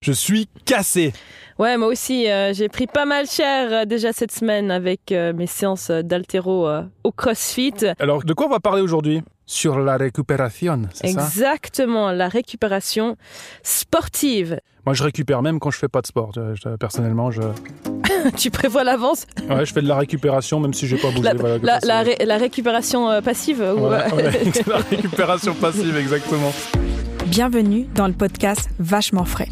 Je suis cassé. Ouais, moi aussi, euh, j'ai pris pas mal cher euh, déjà cette semaine avec euh, mes séances d'altéro euh, au CrossFit. Alors, de quoi on va parler aujourd'hui? Sur la récupération, c'est ça? Exactement, la récupération sportive. Moi, je récupère même quand je fais pas de sport. Je- je- personnellement, je, tu prévois l'avance? Ouais, je fais de la récupération même si j'ai pas bougé. la, voilà, la- ré- récupération euh, passive ou, Ouais, ouais, la récupération passive, exactement. Bienvenue dans le podcast Vachement frais.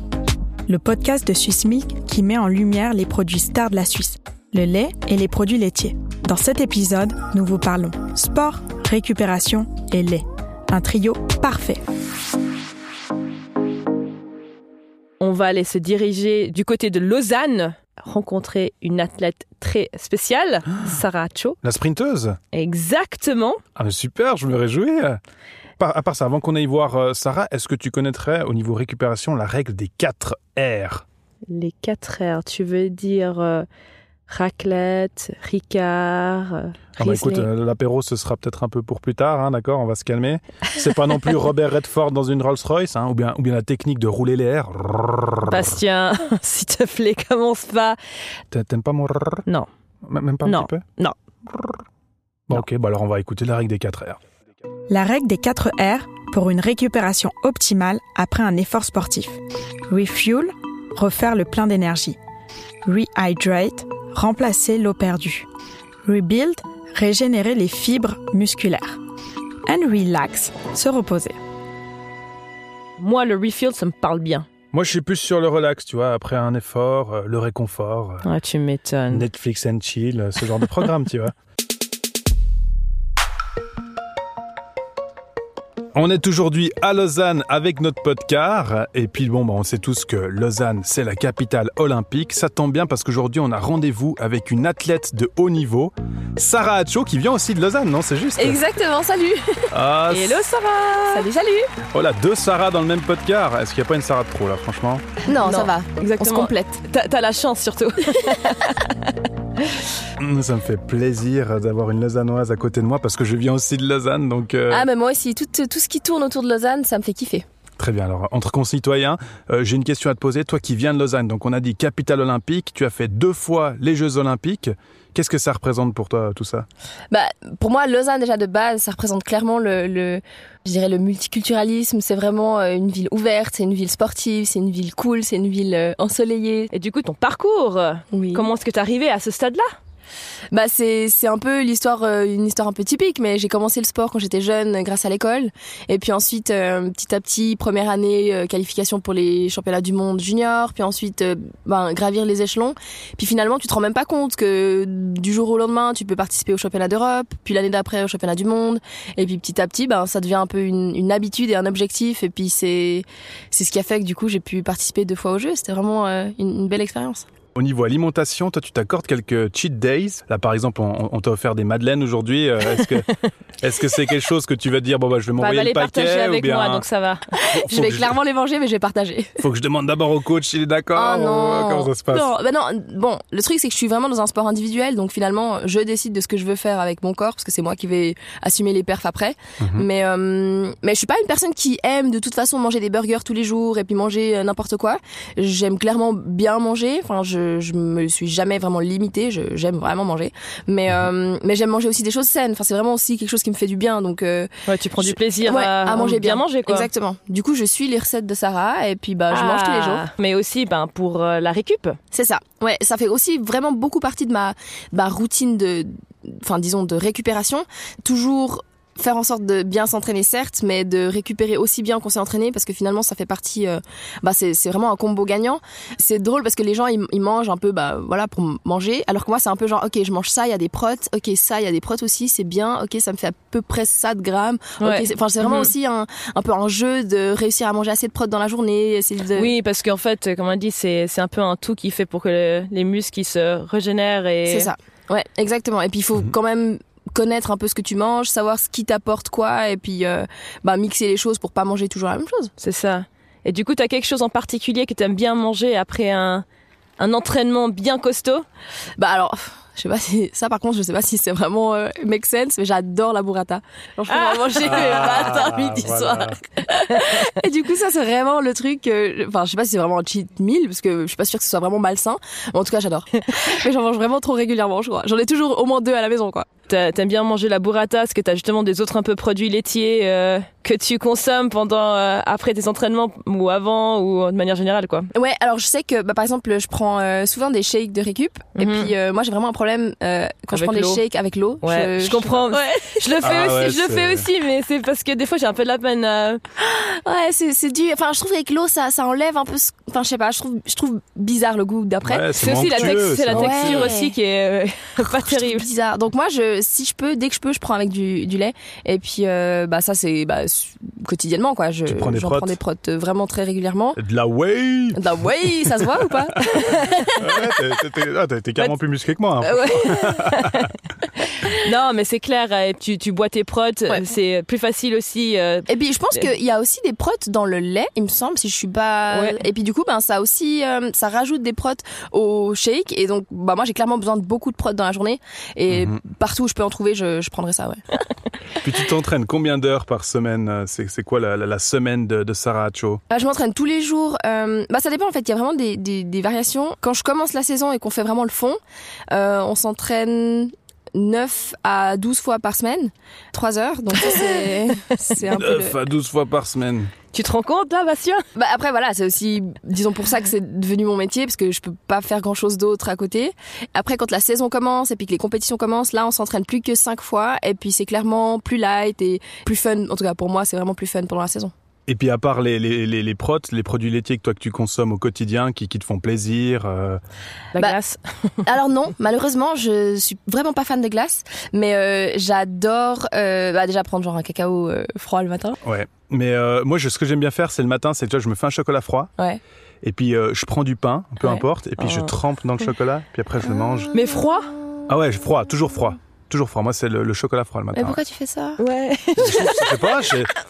Le podcast de Swiss Milk qui met en lumière les produits stars de la Suisse, le lait et les produits laitiers. Dans cet épisode, nous vous parlons sport, récupération et lait. Un trio parfait. On va aller se diriger du côté de Lausanne, rencontrer une athlète très spéciale, Sarah Cho. La sprinteuse Exactement. Ah, mais super, je me réjouis. À part ça, avant qu'on aille voir euh, Sarah, est-ce que tu connaîtrais au niveau récupération la règle des 4 R? Les 4 R, tu veux dire euh, raclette, Ricard, euh, Ah bah écoute, euh, l'apéro ce sera peut-être un peu pour plus tard, hein, d'accord, on va se calmer. C'est pas non plus Robert Redford dans une Rolls-Royce, hein, ou, bien, ou bien la technique de rouler les airs. Bastien, s'il te plaît, commence pas. T'a- T'aimes pas mon Non. Même pas un Non. petit peu? Non. Bon, Non. ok, bah alors on va écouter la règle des 4 R. La règle des 4 R pour une récupération optimale après un effort sportif. Refuel, refaire le plein d'énergie. Rehydrate, remplacer l'eau perdue. Rebuild, régénérer les fibres musculaires. And relax, se reposer. Moi, le refill, ça me parle bien. Moi je suis plus sur le relax, tu vois, après un effort, euh, le réconfort, euh, Ah, tu m'étonnes. Netflix and chill, euh, ce genre de programme, tu vois. On est aujourd'hui à Lausanne avec notre podcast. Et puis bon, bah, on sait tous que Lausanne, c'est la capitale olympique. Ça tombe bien parce qu'aujourd'hui, on a rendez-vous avec une athlète de haut niveau, Sarah Hacho, qui vient aussi de Lausanne, non C'est juste? Exactement, salut Ah, Hello, Sarah Salut, salut Oh là, deux Sarah dans le même podcast. Est-ce qu'il n'y a pas une Sarah de trop, là, franchement? Non, Non, ça va, on se Exactement. complète. T'as la chance surtout. Ça me fait plaisir d'avoir une Lausannoise à côté de moi parce que je viens aussi de Lausanne, donc... euh, Ah, mais moi aussi, tout, tout ce qui tourne autour de Lausanne, ça me fait kiffer. Très bien, alors entre concitoyens, euh, j'ai une question à te poser. Toi qui viens de Lausanne, donc on a dit capitale olympique, tu as fait deux fois les Jeux olympiques. Qu'est-ce que ça représente pour toi tout ça? Bah, pour moi, Lausanne, déjà de base, ça représente clairement le, le je dirais le multiculturalisme. C'est vraiment euh, une ville ouverte, c'est une ville sportive, c'est une ville cool, c'est une ville euh, ensoleillée. Et du coup, ton parcours, Oui. comment est-ce que t'es arrivé à ce stade-là? Bah c'est c'est un peu l'histoire euh, une histoire un peu typique mais j'ai commencé le sport quand j'étais jeune euh, grâce à l'école. Et puis ensuite euh, petit à petit première année qualification pour les championnats du monde junior puis ensuite ben gravir les échelons. Puis finalement tu te rends même pas compte que du jour au lendemain tu peux participer au championnat d'Europe puis l'année d'après au championnat du monde. Et puis petit à petit ben ça devient un peu une, habitude et un objectif. Et puis c'est c'est ce qui a fait que du coup j'ai pu participer deux fois au jeu. C'était vraiment une belle expérience Au niveau alimentation, toi tu t'accordes quelques cheat days? Là par exemple, on, on t'a offert des madeleines aujourd'hui. Euh, Est-ce que est-ce que c'est quelque chose que tu vas dire bon bah je vais Bah, m'envoyer va le partager paquet ou avec bien moi, donc ça va. faut, je vais clairement les manger mais je vais partager faut que je demande d'abord au coach s'il est d'accord. Ou, euh, non. Comment ça se passe? Non, bah non, bon, le truc c'est que je suis vraiment dans un sport individuel, donc finalement je décide de ce que je veux faire avec mon corps, parce que c'est moi qui vais assumer les perfs après. Mhm. Mais euh, mais je suis pas une personne qui aime de toute façon manger des burgers tous les jours et puis manger n'importe quoi. J'aime clairement bien manger. Enfin, je je me suis jamais vraiment limitée. Je j'aime vraiment manger, mais euh, mais j'aime manger aussi des choses saines. Enfin, c'est vraiment aussi quelque chose qui me fait du bien. Donc euh, Ouais, tu prends du Je- plaisir ouais, à, à manger bien. manger, quoi. exactement. Du coup, je suis les recettes de Sarah et puis bah je mange tous les jours. Ah, Mais aussi, ben, pour euh, la récup. C'est ça. Ouais, ça fait aussi vraiment beaucoup partie de ma, ma routine de, enfin disons de récupération. Toujours faire en sorte de bien s'entraîner certes, mais de récupérer aussi bien qu'on s'est entraîné parce que finalement ça fait partie, euh, bah c'est c'est vraiment un combo gagnant. C'est drôle parce que les gens ils, ils mangent un peu bah voilà pour manger, alors que moi c'est un peu genre ok je mange ça il y a des protes, ok ça il y a des protes aussi c'est bien, ok ça me fait à peu près ça de grammes. Ouais. c'est- Enfin c'est vraiment Mhm. aussi un un peu un jeu de réussir à manger assez de protes dans la journée. de... Oui, parce qu'en fait, comme on dit, c'est c'est un peu un tout qui fait pour que le- les muscles ils se régénèrent et. C'est ça. Ouais, exactement. Et puis il faut Mhm. quand même connaître un peu ce que tu manges, savoir ce qui t'apporte quoi, et puis euh, bah, mixer les choses pour pas manger toujours la même chose. C'est ça. Et du coup, t'as quelque chose en particulier que t'aimes bien manger après un, un entraînement bien costaud? Bah alors, Je sais pas si ça par contre je sais pas si c'est vraiment euh, make sense mais j'adore la burrata. Genre, je peux Ah. vraiment manger Ah, matin, midi, voilà. soir. Et du coup ça c'est vraiment le truc euh, enfin je sais pas si c'est vraiment un cheat meal parce que je suis pas sûre que ce soit vraiment malsain mais en tout cas j'adore. mais j'en mange vraiment trop régulièrement je crois. J'en ai toujours au moins deux à la maison quoi. T'a- T'aimes bien manger la burrata parce que t'as justement des autres un peu produits laitiers euh, que tu consommes pendant euh, après tes entraînements ou avant ou de manière générale quoi. Ouais, alors je sais que bah, par exemple, je prends euh, souvent des shakes de récup et Mhm. puis euh, moi j'ai vraiment un problème euh, quand je prends des shakes avec l'eau. Ouais, je comprends. Ouais, Je le fais Ah aussi, ouais, je le fais aussi, mais c'est parce que des fois j'ai un peu de la peine. ouais, c'est c'est du enfin je trouve qu'avec l'eau ça ça enlève un peu ce- enfin je sais pas, je trouve je trouve bizarre le goût d'après. Ouais, C'est aussi la, tex- c'est la texture Ouais. aussi qui est euh, pas terrible. bizarre. Donc moi je si je peux dès que je peux, je prends avec du, du lait et puis euh, bah ça c'est bah, quotidiennement quoi, je Tu prends des prends des protes vraiment très régulièrement. De la whey Bah ouais, ça se voit ou pas? Ouais, t'es- ah, t'es carrément plus musclé que moi. careful. I, w- Non, mais c'est clair, euh, tu, tu bois tes protes, Ouais. c'est plus facile aussi. euh, Et puis je pense qu'il y a aussi des protes dans le lait, il me semble, si je suis pas. Ouais. Et puis du coup, ben ça aussi, euh, ça rajoute des protes au shake. Et donc, bah moi j'ai clairement besoin de beaucoup de protes dans la journée. Et Mhm. partout où je peux en trouver, je, je prendrai ça. Ouais. Puis tu t'entraînes combien d'heures par semaine euh, C'est c'est quoi la, la- la semaine de, de Sarah Hacho Bah, je m'entraîne tous les jours. Euh, bah ça dépend en fait. Il y a vraiment des, des, des variations. Quand je commence la saison et qu'on fait vraiment le fond, euh, on s'entraîne 9 à 12 fois par semaine, 3 heures. Donc ça c'est c'est un peu. le- 9 à 12 fois par semaine. Tu te rends compte là, Bastien? Bah après voilà, c'est aussi disons pour ça que c'est devenu mon métier parce que je peux pas faire grand chose d'autre à côté. Après quand la saison commence et puis que les compétitions commencent, là on s'entraîne plus que cinq fois et puis c'est clairement plus light et plus fun. En tout cas pour moi, c'est vraiment plus fun pendant la saison. Et puis à part les, les, les, les protes, les produits laitiers que toi que tu consommes au quotidien, qui, qui te font plaisir, euh, La Bah, glace. Alors non, malheureusement, je suis vraiment pas fan de glace, mais euh, j'adore euh, bah, déjà prendre genre un cacao euh, froid le matin. ouais. Mais euh, moi, je, ce que j'aime bien faire, c'est le matin, c'est tu vois, je me fais un chocolat froid, Ouais. et puis euh, je prends du pain, peu Ouais. importe, et puis je Oh. trempe dans le chocolat, puis après je le mange. Mais froid? Ah ouais, froid, toujours froid. Toujours froid. Moi, c'est le, le chocolat froid le matin. Mais pourquoi tu fais ça? Ouais. Je sais pas,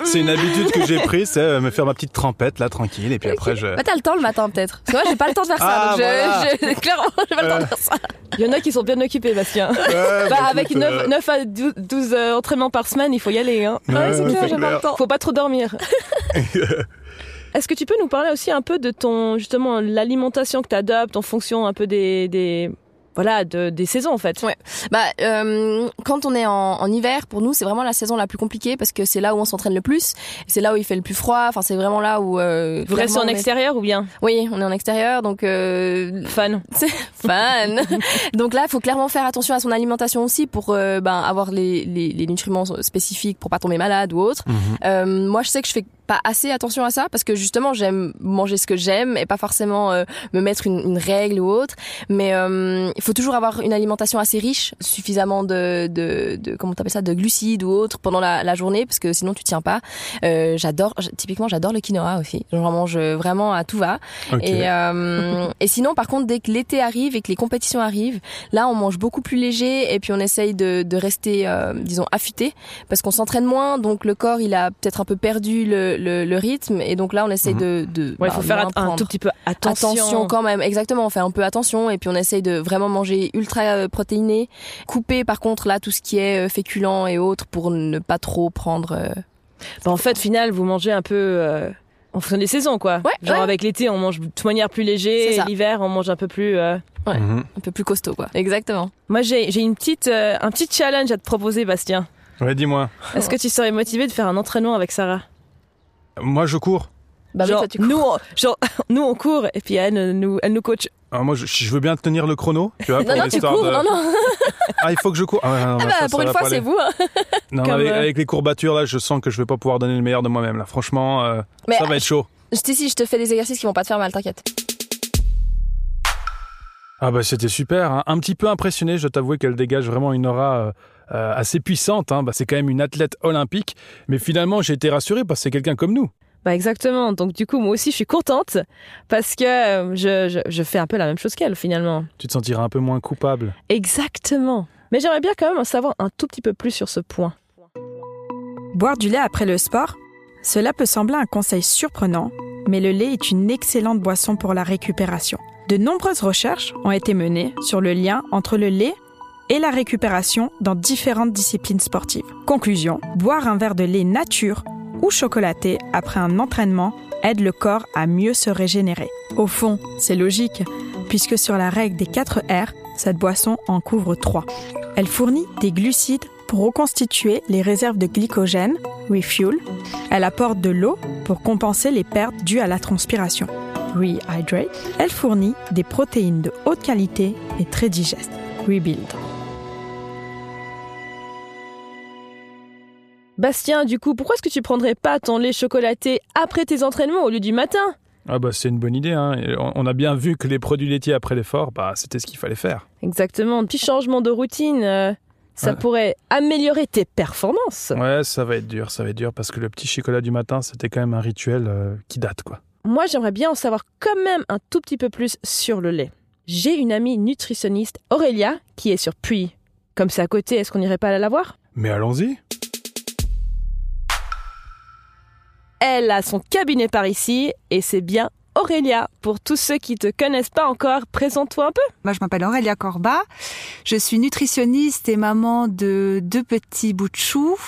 c'est une habitude que j'ai prise, c'est euh, me faire ma petite trempette là, tranquille, et puis après je. Bah t'as le temps le matin peut-être. Parce que moi j'ai pas le temps de faire ça, Ah, donc je, voilà. je- clairement j'ai pas le temps de faire ça. Il y en a qui sont bien occupés, Bastien. Ouais, Bah, bah, avec écoute, 9, euh, 9 à 12, 12, euh, entraînements par semaine, il faut y aller. Hein. ouais, Ouais, c'est clair, j'ai pas le temps. Faut pas trop dormir. Est-ce que tu peux nous parler aussi un peu de ton justement l'alimentation que tu adoptes en fonction un peu des, des voilà de, des saisons en fait. Ouais. Bah, euh, quand on est en, en hiver, pour nous, c'est vraiment la saison la plus compliquée parce que c'est là où on s'entraîne le plus. C'est là où il fait le plus froid. Enfin, c'est vraiment là où. Euh, Vous restez en est- extérieur ou bien? Oui, on est en extérieur, donc euh, fan fan. donc là, il faut clairement faire attention à son alimentation aussi pour euh, ben, avoir les, les, les nutriments spécifiques pour pas tomber malade ou autre. Mhm. Euh, moi, je sais que je fais pas assez attention à ça parce que justement, j'aime manger ce que j'aime et pas forcément euh, me mettre une, une règle ou autre. Mais euh, il faut toujours avoir une alimentation assez riche, suffisamment de, de, de comment t'appelles ça, de glucides ou autre pendant la, la journée parce que sinon tu tiens pas. Euh, j'adore, typiquement, j'adore le quinoa aussi. J'en mange vraiment à tout va. Ok. Et, euh, et sinon, par contre, dès que l'été arrive et que les compétitions arrivent, là, on mange beaucoup plus léger et puis on essaye de, de rester, euh, disons, affûté parce qu'on s'entraîne moins, donc le corps, il a peut-être un peu perdu le, le, le rythme et donc là, on essaye Mhm. de, de Ouais, il bah, faut faire un prendre. tout petit peu attention. Attention quand même, exactement. On fait un peu attention et puis on essaye de vraiment manger ultra euh, protéiné. Couper par contre là tout ce qui est euh, féculent et autres pour ne pas trop prendre. euh, Bah, en fait, final, vous mangez un peu euh, en fonction des saisons quoi. Ouais, Genre ouais. avec l'été, on mange de toute manière plus léger, et l'hiver, on mange un peu plus. euh, ouais. Mhm. un peu plus costaud quoi. Exactement. Moi, j'ai j'ai une petite euh, un petit challenge à te proposer, Bastien. Ouais, dis-moi. Est-ce que tu serais motivé de faire un entraînement avec Sarah? Moi, je cours. Bah genre, toi, tu cours. nous, on, genre, nous, on court et puis elle euh, nous, elle nous coach. Alors moi, je, je veux bien tenir le chrono, tu vois, Non, pour non, tu cours, de... non, non. Ah, il faut que je cours. Ah, ouais, non, non, Ah bah, ça, pour une fois, c'est vous. hein. Non, Comme, avec, euh, avec les courbatures, là, je sens que je vais pas pouvoir donner le meilleur de moi-même. Là, franchement, euh, Mais ça va être chaud. je te si je te fais des exercices qui vont pas te faire mal, t'inquiète. Ah bah c'était super. hein. Un petit peu impressionné, je dois t'avouer qu'elle dégage vraiment une aura euh, euh, assez puissante. hein. Bah, c'est quand même une athlète olympique. Mais finalement, j'ai été rassuré parce que c'est quelqu'un comme nous. Bah exactement. Donc du coup, moi aussi, je suis contente parce que euh, je, je, je fais un peu la même chose qu'elle finalement. Tu te sentiras un peu moins coupable. Exactement. Mais j'aimerais bien quand même en savoir un tout petit peu plus sur ce point. Boire du lait après le sport Cela peut sembler un conseil surprenant, mais le lait est une excellente boisson pour la récupération. De nombreuses recherches ont été menées sur le lien entre le lait et la récupération dans différentes disciplines sportives. Conclusion, boire un verre de lait nature ou chocolaté après un entraînement aide le corps à mieux se régénérer. Au fond, c'est logique, puisque sur la règle des 4 R, cette boisson en couvre 3. Elle fournit des glucides pour reconstituer les réserves de glycogène, refuel. Elle apporte de l'eau pour compenser les pertes dues à la transpiration, rehydrate. Elle fournit des protéines de haute qualité et très digestes, rebuild. Bastien, du coup, pourquoi est-ce que tu prendrais pas ton lait chocolaté après tes entraînements au lieu du matin? Ah bah c'est une bonne idée. Hein. On a bien vu que les produits laitiers après l'effort, bah c'était ce qu'il fallait faire. Exactement, un petit changement de routine. Euh, ça Ouais. pourrait améliorer tes performances. Ouais, ça va être dur, ça va être dur parce que le petit chocolat du matin, c'était quand même un rituel euh, qui date quoi. Moi, j'aimerais bien en savoir quand même un tout petit peu plus sur le lait. J'ai une amie nutritionniste, Aurélia, qui est sur Puy. Comme c'est à côté, est-ce qu'on n'irait pas la voir? Mais allons-y. Elle a son cabinet par ici et c'est bien Aurélia. Pour tous ceux qui te connaissent pas encore, présente-toi un peu. Moi, je m'appelle Aurélia Corba. Je suis nutritionniste et maman de deux petits bouts de choux.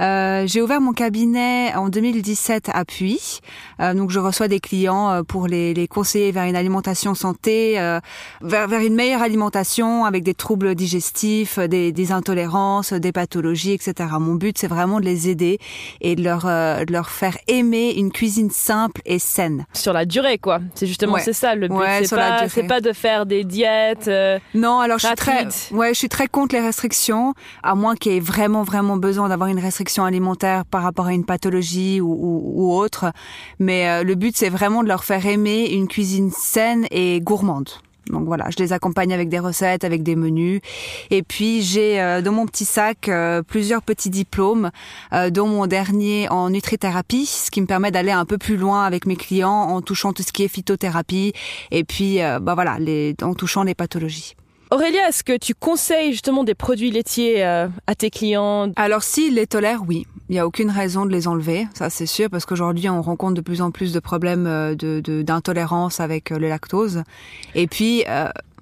Euh, j'ai ouvert mon cabinet en 2017 à Puy. Euh, donc, je reçois des clients euh, pour les, les conseiller vers une alimentation santé, euh, vers, vers une meilleure alimentation avec des troubles digestifs, des, des intolérances, des pathologies, etc. Mon but, c'est vraiment de les aider et de leur, euh, de leur faire aimer une cuisine simple et saine. Sur la durée, quoi. C'est justement Ouais. c'est ça le but. Ouais, c'est pas, pas de faire des diètes. euh, Non, alors je suis très, ouais, je suis très contre les restrictions, à moins qu'il y ait vraiment, vraiment besoin d'avoir une restriction alimentaire par rapport à une pathologie ou, ou, ou autre. Mais euh, le but, c'est vraiment de leur faire aimer une cuisine saine et gourmande. Donc voilà, je les accompagne avec des recettes, avec des menus. Et puis j'ai euh, dans mon petit sac euh, plusieurs petits diplômes, euh, dont mon dernier en nutrithérapie, ce qui me permet d'aller un peu plus loin avec mes clients en touchant tout ce qui est phytothérapie et puis euh, bah voilà, les, en touchant les pathologies. Aurélia, est-ce que tu conseilles justement des produits laitiers euh, à tes clients? Alors s'ils les tolèrent, oui. Il n'y a aucune raison de les enlever, ça c'est sûr, parce qu'aujourd'hui on rencontre de plus en plus de problèmes euh, d'intolérance avec euh, le lactose. Et puis,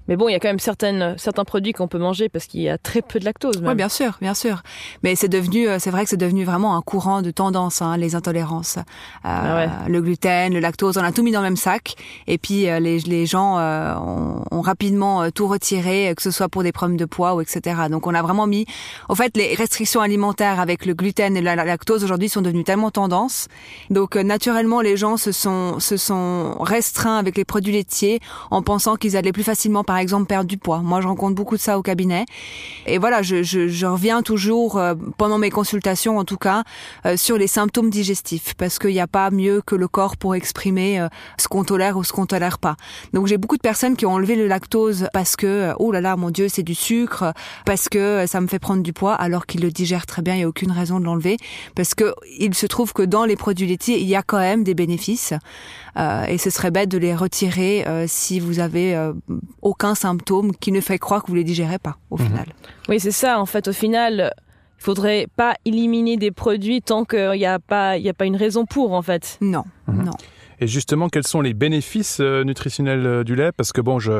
Mais bon, il y a quand même certaines, certains produits qu'on peut manger parce qu'il y a très peu de lactose. Même. ouais, bien sûr, bien sûr. Mais c'est devenu, euh, c'est vrai que c'est devenu vraiment un courant de tendance, hein, les intolérances. Euh, Ah ouais. Le gluten, le lactose, on a tout mis dans le même sac. Et puis euh, les, les gens euh, ont, ont rapidement tout retiré, que ce soit pour des problèmes de poids ou etc. Donc on a vraiment mis, en fait, les restrictions alimentaires avec le gluten et la la lactose aujourd'hui sont devenues tellement tendance. Donc naturellement, les gens se sont se sont restreints avec les produits laitiers en pensant qu'ils allaient plus facilement, par exemple, perdre du poids. Moi, je rencontre beaucoup de ça au cabinet. Et voilà, je, reviens toujours euh, pendant mes consultations, en tout cas, euh, sur les symptômes digestifs, parce qu'il n'y a pas mieux que le corps pour exprimer euh, ce qu'on tolère ou ce qu'on tolère pas. Donc j'ai beaucoup de personnes qui ont enlevé le lactose parce que oh là là, mon Dieu, c'est du sucre, parce que ça me fait prendre du poids, alors qu'ils le digèrent très bien. Il n'y a aucune raison de l'enlever, parce que il se trouve que dans les produits laitiers, il y a quand même des bénéfices, et ce serait bête de les retirer si vous avez euh, aucun symptôme qui ne fait croire que vous les digérez pas au Mhm. final. Oui, c'est ça. En fait, au final, il faudrait pas éliminer des produits tant qu'il n'y a pas, il y a pas une raison pour, en fait. Non, Mhm. non. Et justement, quels sont les bénéfices euh, nutritionnels euh, du lait? Parce que bon, je,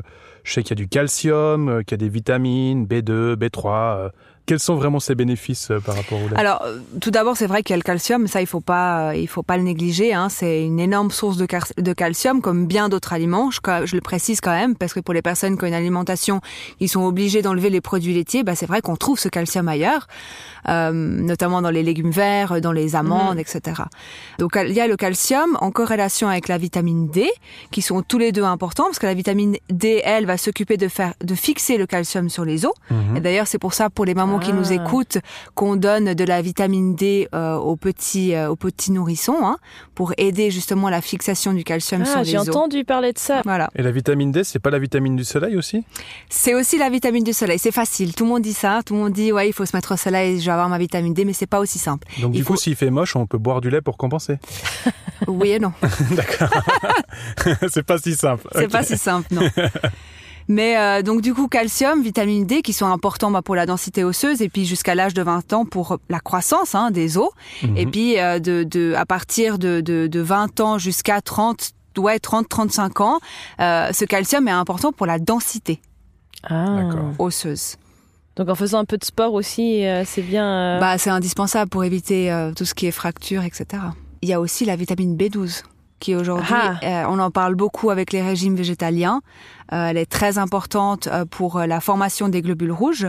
je sais qu'il y a du calcium, euh, qu'il y a des vitamines, B2, B3. Quels sont vraiment ces bénéfices euh, par rapport au lait? Alors, euh, tout d'abord, c'est vrai qu'il y a le calcium, ça il faut pas, euh, il faut pas le négliger. Hein. C'est une énorme source de, car- de calcium, comme bien d'autres aliments. Je, je le précise quand même, parce que pour les personnes qui ont une alimentation, ils sont obligés d'enlever les produits laitiers. Bah, c'est vrai qu'on trouve ce calcium ailleurs, euh, notamment dans les légumes verts, dans les amandes, etc. Donc, il y a le calcium en corrélation avec la vitamine D, qui sont tous les deux importants, parce que la vitamine D, elle, va s'occuper de faire, de fixer le calcium sur les os. Mhm. Et d'ailleurs, c'est pour ça, pour les mamans qui nous Ah. écoutent, qu'on donne de la vitamine D euh, aux petits euh, aux petits nourrissons, hein, pour aider justement la fixation du calcium sur Ah, les j'ai os. entendu parler de ça. Voilà. Et la vitamine D, c'est pas la vitamine du soleil aussi? C'est aussi la vitamine du soleil. C'est facile. Tout le monde dit ça. Tout le monde dit ouais, il faut se mettre au soleil, je vais avoir ma vitamine D, mais c'est pas aussi simple. Donc Il du coup, s'il fait moche, on peut boire du lait pour compenser? Oui et non. D'accord. c'est pas si simple. C'est Ok. pas si simple, non. Mais euh, donc du coup calcium, vitamine D qui sont importants bah, pour la densité osseuse et puis jusqu'à l'âge de 20 ans pour la croissance hein, des os Mhm. et puis euh, de, de à partir de, de, de 20 ans jusqu'à 30 ouais 30 35 ans euh, ce calcium est important pour la densité Ah. Osseuse. Donc en faisant un peu de sport aussi, euh, c'est bien. euh, Bah, c'est indispensable pour éviter euh, tout ce qui est fracture, etc. Il y a aussi la vitamine B12 qui aujourd'hui, Ah. euh, on en parle beaucoup avec les régimes végétaliens. Euh, elle est très importante euh, pour la formation des globules rouges.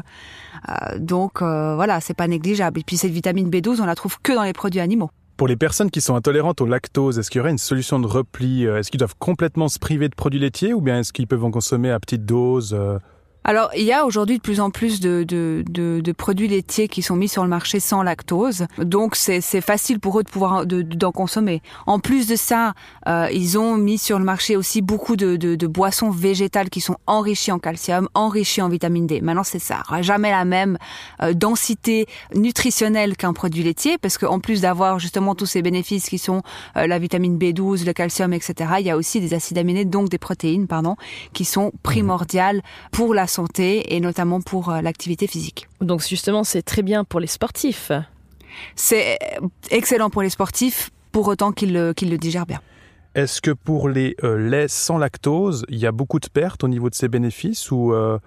Euh, donc euh, voilà, c'est pas négligeable. Et puis cette vitamine B12, on la trouve que dans les produits animaux. Pour les personnes qui sont intolérantes au lactose, est-ce qu'il y aurait une solution de repli Est-ce qu'ils doivent complètement se priver de produits laitiers ou bien est-ce qu'ils peuvent en consommer à petite dose euh Alors, il y a aujourd'hui de plus en plus de, de, de, de produits laitiers qui sont mis sur le marché sans lactose. Donc, c'est c'est facile pour eux de pouvoir de- de- d'en consommer. En plus de ça, euh, ils ont mis sur le marché aussi beaucoup de, de, de boissons végétales qui sont enrichies en calcium, enrichies en vitamine D. Maintenant, c'est ça. jamais la même euh, densité nutritionnelle qu'un produit laitier parce qu'en plus d'avoir justement tous ces bénéfices qui sont euh, la vitamine B12, le calcium, etc., il y a aussi des acides aminés, donc des protéines, pardon, qui sont primordiales pour la santé et notamment pour euh, l'activité physique. Donc justement, c'est très bien pour les sportifs. C'est excellent pour les sportifs, pour autant qu'ils le, qu'ils le digèrent bien. Est-ce que pour les euh, laits sans lactose, il y a beaucoup de pertes au niveau de ces bénéfices ou euh,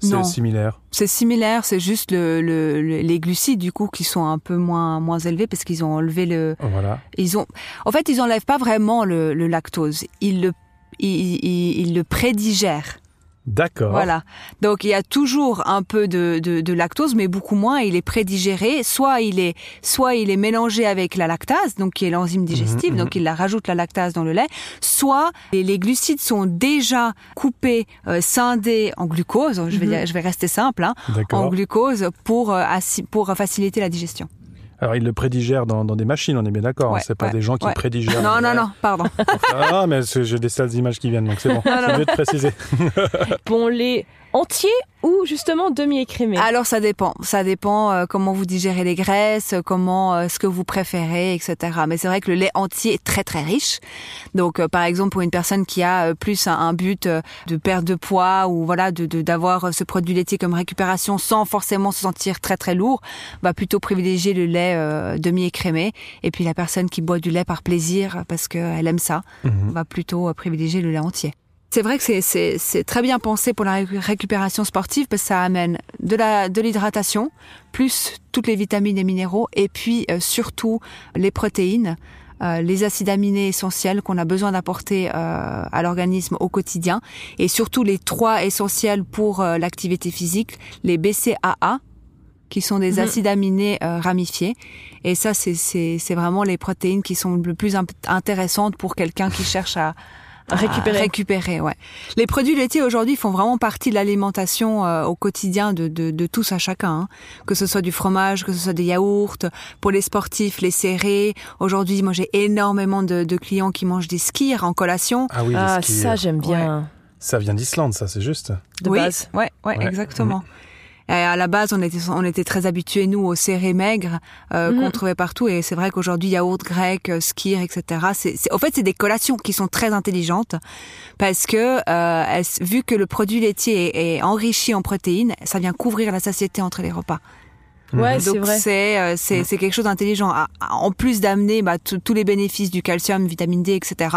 c'est similaire? C'est similaire, c'est juste le, le- le- les glucides du coup qui sont un peu moins moins élevés parce qu'ils ont enlevé le, Voilà. ils ont, en fait, ils enlèvent pas vraiment le, le lactose, ils le, ils, ils- ils le prédigèrent. D'accord. Voilà. Donc il y a toujours un peu de, de, de lactose, mais beaucoup moins. Il est prédigéré. Soit il est, soit il est mélangé avec la lactase, donc qui est l'enzyme digestive, Mhm, donc il la rajoute la lactase dans le lait. Soit les, les glucides sont déjà coupés, euh, scindés en glucose. Je vais, dire- je vais rester simple, hein, en glucose pour euh, pour faciliter la digestion. Alors ils le prédigèrent dans, dans des machines, on est bien d'accord. hein, Ouais, c'est pas ouais, des gens qui ouais. prédigèrent. Non, non, non, pardon. Ah, mais j'ai des sales images qui viennent, donc c'est bon. C'est mieux de préciser. Bon lait entier ou justement demi-écrémé Alors ça dépend, ça dépend euh, comment vous digérez les graisses, comment euh, ce que vous préférez, etc. Mais c'est vrai que le lait entier est très très riche. Donc euh, par exemple pour une personne qui a euh, plus un, un but euh, de perte de poids ou voilà de de- d'avoir euh, ce produit laitier comme récupération sans forcément se sentir très très lourd, va plutôt privilégier le lait euh, demi-écrémé. Et puis la personne qui boit du lait par plaisir parce qu'elle aime ça, Mhm. va plutôt euh, privilégier le lait entier. C'est vrai que c'est- c'est c'est très bien pensé pour la récu- récupération sportive parce que ça amène de la de l'hydratation, plus toutes les vitamines et minéraux, et puis euh, surtout les protéines, euh, les acides aminés essentiels qu'on a besoin d'apporter euh, à l'organisme au quotidien, et surtout les trois essentiels pour euh, l'activité physique, les BCAA, qui sont des Mhm. acides aminés euh, ramifiés. Et ça, c'est- c'est c'est vraiment les protéines qui sont le plus intéressantes pour quelqu'un qui cherche À récupérer. récupérer, ouais. Les produits laitiers aujourd'hui font vraiment partie de l'alimentation euh, au quotidien de, de, de tous à chacun. hein. Que ce soit du fromage, que ce soit des yaourts, pour les sportifs, les serrés. Aujourd'hui, moi j'ai énormément de, de clients qui mangent des skirs en collation. Ah oui, les Ah, ça j'aime bien. ça vient d'Islande, ça, c'est juste. De oui, base. Ouais, ouais, Ouais. exactement. À la base, on était, on était très habitués, nous, aux serrés maigres euh, Mhm. qu'on trouvait partout. Et c'est vrai qu'aujourd'hui, yaourt grec, euh, skir, etc. C'est, c'est- en fait, c'est des collations qui sont très intelligentes parce que, euh, elles- vu que le produit laitier est, est enrichi en protéines, ça vient couvrir la satiété entre les repas. Ouais, Mhm. c'est vrai. c'est euh, c'est c'est quelque chose d'intelligent. À- à- En plus d'amener bah, tous tous les bénéfices du calcium, vitamine D, etc.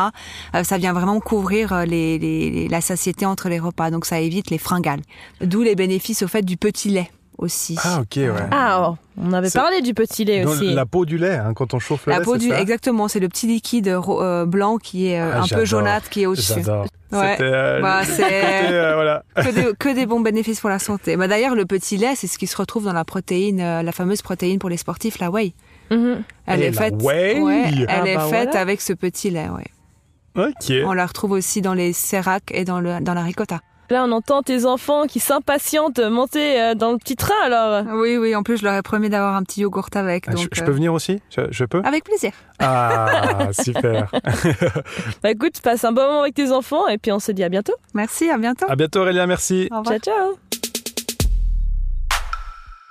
euh, ça vient vraiment couvrir euh, les, les- les- la satiété entre les repas. Donc ça évite les fringales. D'où les bénéfices au fait du petit lait aussi. Ah, ok, ouais. Ah, oh, on avait parlé du petit lait Dans aussi. la peau du lait, hein, quand on chauffe le La lait, peau du ça exactement, c'est le petit liquide euh, blanc qui est euh, Ah, un peu jaunâtre qui est au-dessus. J'adore. Ouais. Euh, Bah, c'est- côté, euh, voilà. que, des, que des bons bénéfices pour la santé. Bah, D'ailleurs, le petit lait, c'est ce qui se retrouve dans la protéine, euh, la fameuse protéine pour les sportifs, la whey. Mhm. Elle Et est faite, whey ouais, elle Ah est bah faite voilà. avec ce petit lait. Ouais. Ok. On la retrouve aussi dans les séracs et dans, le, dans la ricotta. Là, on entend tes enfants qui s'impatientent de monter euh, dans le petit train alors. Oui, oui, en plus, je leur ai promis d'avoir un petit yogourt avec. Ah, je, euh, peux venir aussi? Je, je peux? Avec plaisir. Ah, super. Bah écoute, passe un bon moment avec tes enfants et puis on se dit à bientôt. Merci, à bientôt. À bientôt Aurélien, merci. Au. Ciao, ciao.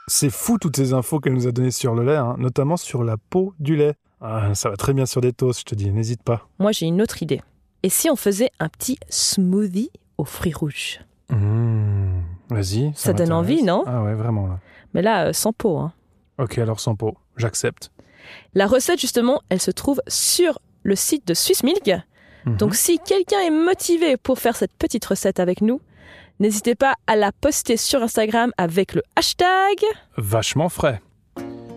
C'est fou toutes ces infos qu'elle nous a données sur le lait, hein, notamment sur la peau du lait. Ah, ça va très bien sur des toasts, je te dis, n'hésite pas. Moi, j'ai une autre idée. Et si on faisait un petit smoothie? Aux fruits rouges Mmh, Vas-y. Ça donne envie, non? Ah ouais, vraiment là. Mais là, euh, sans peau. hein. Ok, alors sans peau, j'accepte. La recette, justement, elle se trouve sur le site de Swiss Milk. Mhm. Donc si quelqu'un est motivé pour faire cette petite recette avec nous, N'hésitez pas à la poster sur Instagram avec le hashtag. Vachement frais.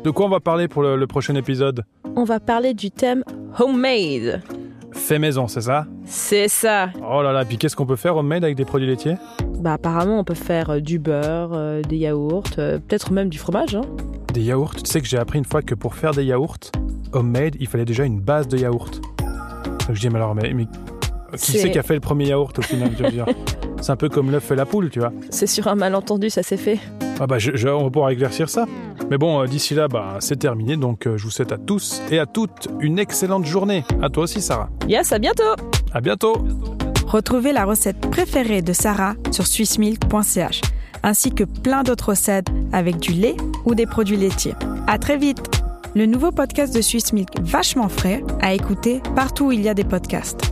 De quoi on va parler pour le, le prochain épisode? On va parler du thème homemade. Fait maison, c'est ça C'est ça. Oh là là, puis qu'est-ce qu'on peut faire homemade avec des produits laitiers Bah apparemment on peut faire euh, du beurre, euh, des yaourts, euh, peut-être même du fromage. Hein. Des yaourts Tu sais que j'ai appris une fois que pour faire des yaourts homemade, il fallait déjà une base de yaourt. Donc je dis, mais alors, mais, mais qui C'est- qui a fait le premier yaourt au final C'est un peu comme l'œuf et la poule, tu vois. C'est sur un malentendu, ça s'est fait. Ah bah, je- je- on va pouvoir éclaircir ça. Mais bon, euh, d'ici là, bah, c'est terminé. Donc, euh, je vous souhaite à tous et à toutes une excellente journée. À toi aussi, Sarah. Yes, à bientôt À bientôt. Retrouvez la recette préférée de Sarah sur swissmilk.ch, ainsi que plein d'autres recettes avec du lait ou des produits laitiers. À très vite Le nouveau podcast de Swiss Milk, vachement frais, à écouter partout où il y a des podcasts.